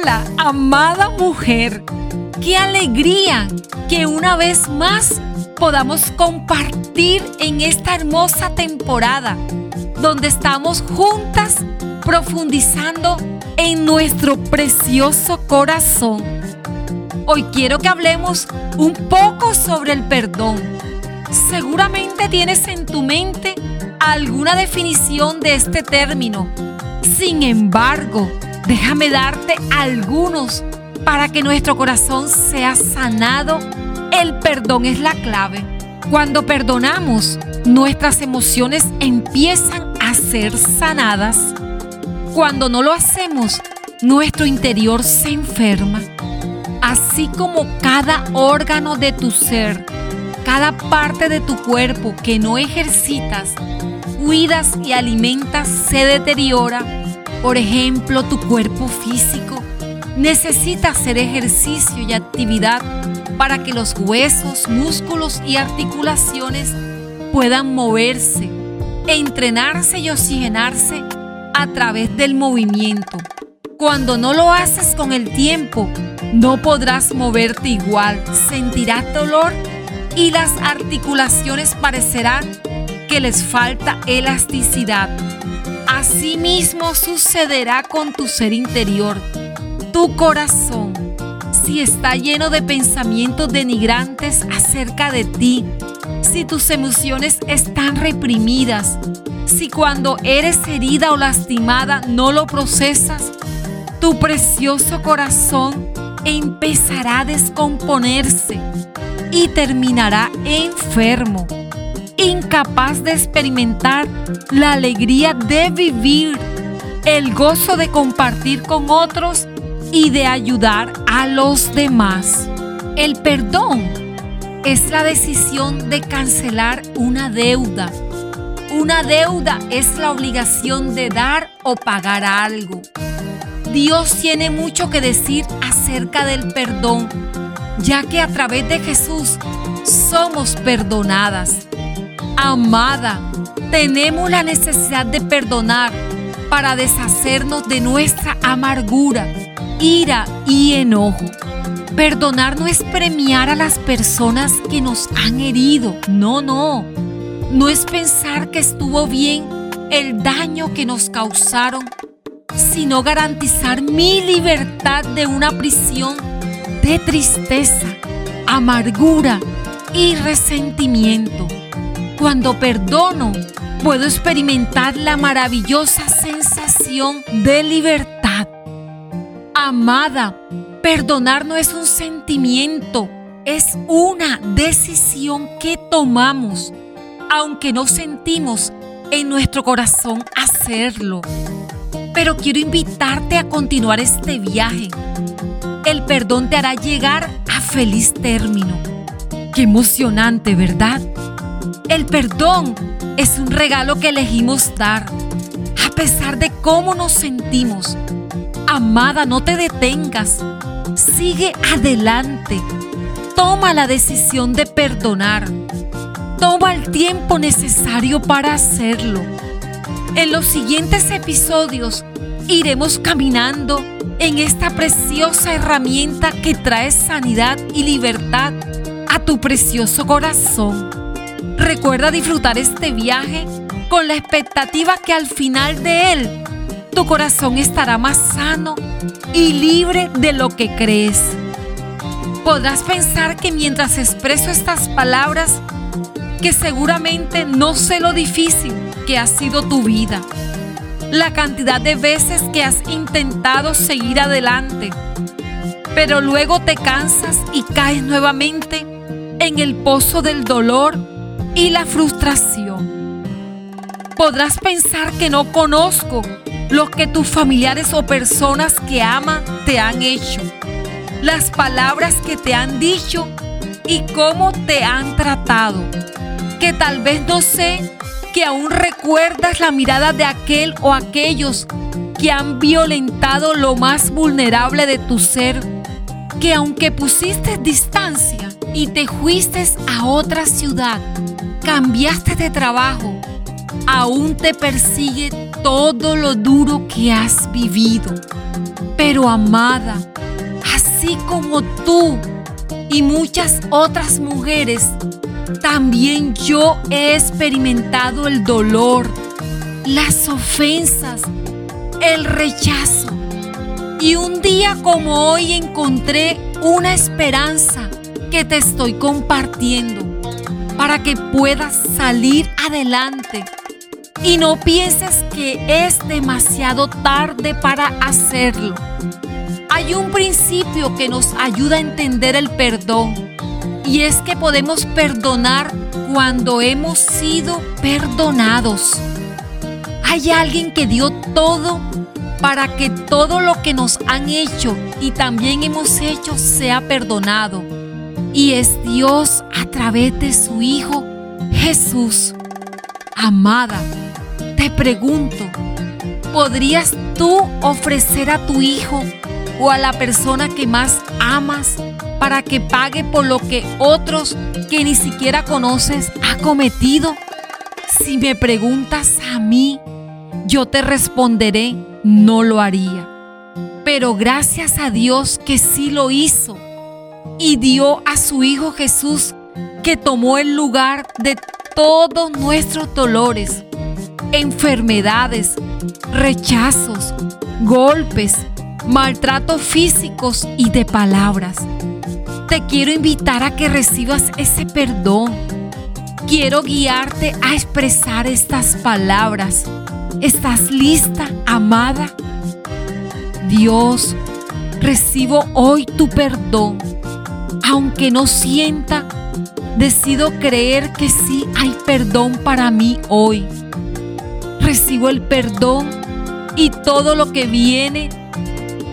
Hola, amada mujer. Qué alegría que una vez más podamos compartir en esta hermosa temporada donde estamos juntas profundizando en nuestro precioso corazón. Hoy quiero que hablemos un poco sobre el perdón. Seguramente tienes en tu mente alguna definición de este término. Sin embargo, déjame darte algunos para que nuestro corazón sea sanado. El perdón es la clave. Cuando perdonamos, nuestras emociones empiezan a ser sanadas. Cuando no lo hacemos, nuestro interior se enferma. Así como cada órgano de tu ser, cada parte de tu cuerpo que no ejercitas, cuidas y alimentas se deteriora. Por ejemplo, tu cuerpo físico necesita hacer ejercicio y actividad para que los huesos, músculos y articulaciones puedan moverse, entrenarse y oxigenarse a través del movimiento. Cuando no lo haces con el tiempo, no podrás moverte igual, sentirás dolor y las articulaciones parecerán que les falta elasticidad. Asimismo sucederá con tu ser interior, tu corazón. Si está lleno de pensamientos denigrantes acerca de ti, si tus emociones están reprimidas, si cuando eres herida o lastimada no lo procesas, tu precioso corazón empezará a descomponerse y terminará enfermo, incapaz de experimentar la alegría de vivir, el gozo de compartir con otros y de ayudar a los demás. El perdón es la decisión de cancelar una deuda una deuda es la obligación de dar o pagar algo. Dios tiene mucho que decir acerca del perdón, ya que a través de Jesús somos perdonadas. Amada, tenemos la necesidad de perdonar para deshacernos de nuestra amargura, ira y enojo. Perdonar no es premiar a las personas que nos han herido, no, no no es pensar que estuvo bien el daño que nos causaron, sino garantizar mi libertad de una prisión de tristeza, amargura y resentimiento. Cuando perdono, puedo experimentar la maravillosa sensación de libertad. Amada, perdonar no es un sentimiento, es una decisión que tomamos aunque no sentimos en nuestro corazón hacerlo. Pero quiero invitarte a continuar este viaje. El perdón te hará llegar a feliz término. Qué emocionante, ¿verdad? El perdón es un regalo que elegimos dar, a pesar de cómo nos sentimos. Amada, no te detengas. Sigue adelante. Toma la decisión de perdonar Toma el tiempo necesario para hacerlo. En los siguientes episodios iremos caminando en esta preciosa herramienta que trae sanidad y libertad a tu precioso corazón. Recuerda disfrutar este viaje con la expectativa que al final de él tu corazón estará más sano y libre de lo que crees. Podrás pensar que mientras expreso estas palabras que seguramente no sé lo difícil que ha sido tu vida, la cantidad de veces que has intentado seguir adelante, pero luego te cansas y caes nuevamente en el pozo del dolor y la frustración. Podrás pensar que no conozco lo que tus familiares o personas que aman te han hecho, las palabras que te han dicho y cómo te han tratado que tal vez no sé que aún recuerdas la mirada de aquel o aquellos que han violentado lo más vulnerable de tu ser, que aunque pusiste distancia y te fuiste a otra ciudad, cambiaste de trabajo, aún te persigue todo lo duro que has vivido. Pero amada, así como tú y muchas otras mujeres, también yo he experimentado el dolor, las ofensas, el rechazo. Y un día como hoy encontré una esperanza que te estoy compartiendo para que puedas salir adelante. Y no pienses que es demasiado tarde para hacerlo. Hay un principio que nos ayuda a entender el perdón y es que podemos perdonar cuando hemos sido perdonados. Hay alguien que dio todo para que todo lo que nos han hecho y también hemos hecho sea perdonado. Y es Dios a través de su Hijo Jesús. Amada, te pregunto, ¿podrías tú ofrecer a tu hijo o a la persona que más amas para que pague por lo que otros que ni siquiera conoces ha cometido? Si me preguntas a mí, yo te responderé, no lo haría. Pero gracias a Dios que sí lo hizo y dio a su Hijo Jesús que tomó el lugar de todos nuestros dolores, enfermedades, rechazos, golpes, maltratos físicos y de palabras. Te quiero invitar a que recibas ese perdón. Quiero guiarte a expresar estas palabras. ¿Estás lista, amada? Dios, recibo hoy tu perdón. Aunque no sienta, decido creer que sí hay perdón para mí hoy. Recibo el perdón y todo lo que viene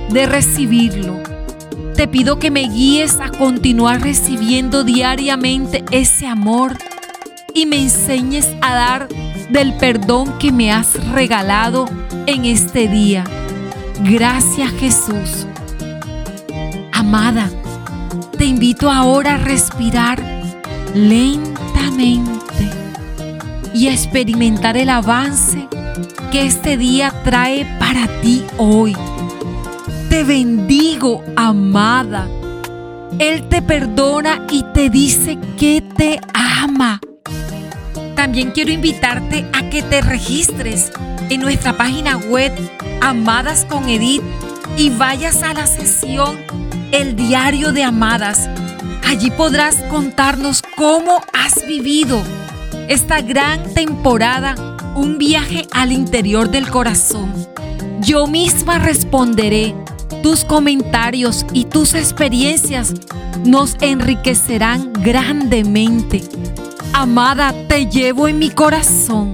de recibirlo. Te pido que me guíes a continuar recibiendo diariamente ese amor y me enseñes a dar del perdón que me has regalado en este día. Gracias Jesús. Amada, ahora respirar lentamente y a experimentar el avance que este día trae para ti hoy. Te bendigo, amada. Él te perdona y te dice que te ama. También quiero invitarte a que te registres en nuestra página web Amadas con Edith y vayas a la sesión El Diario de Amadas. Allí podrás contarnos cómo has vivido esta gran temporada, un viaje al interior del corazón. Yo misma responderé tus comentarios y tus experiencias nos enriquecerán grandemente. Amada, te llevo en mi corazón.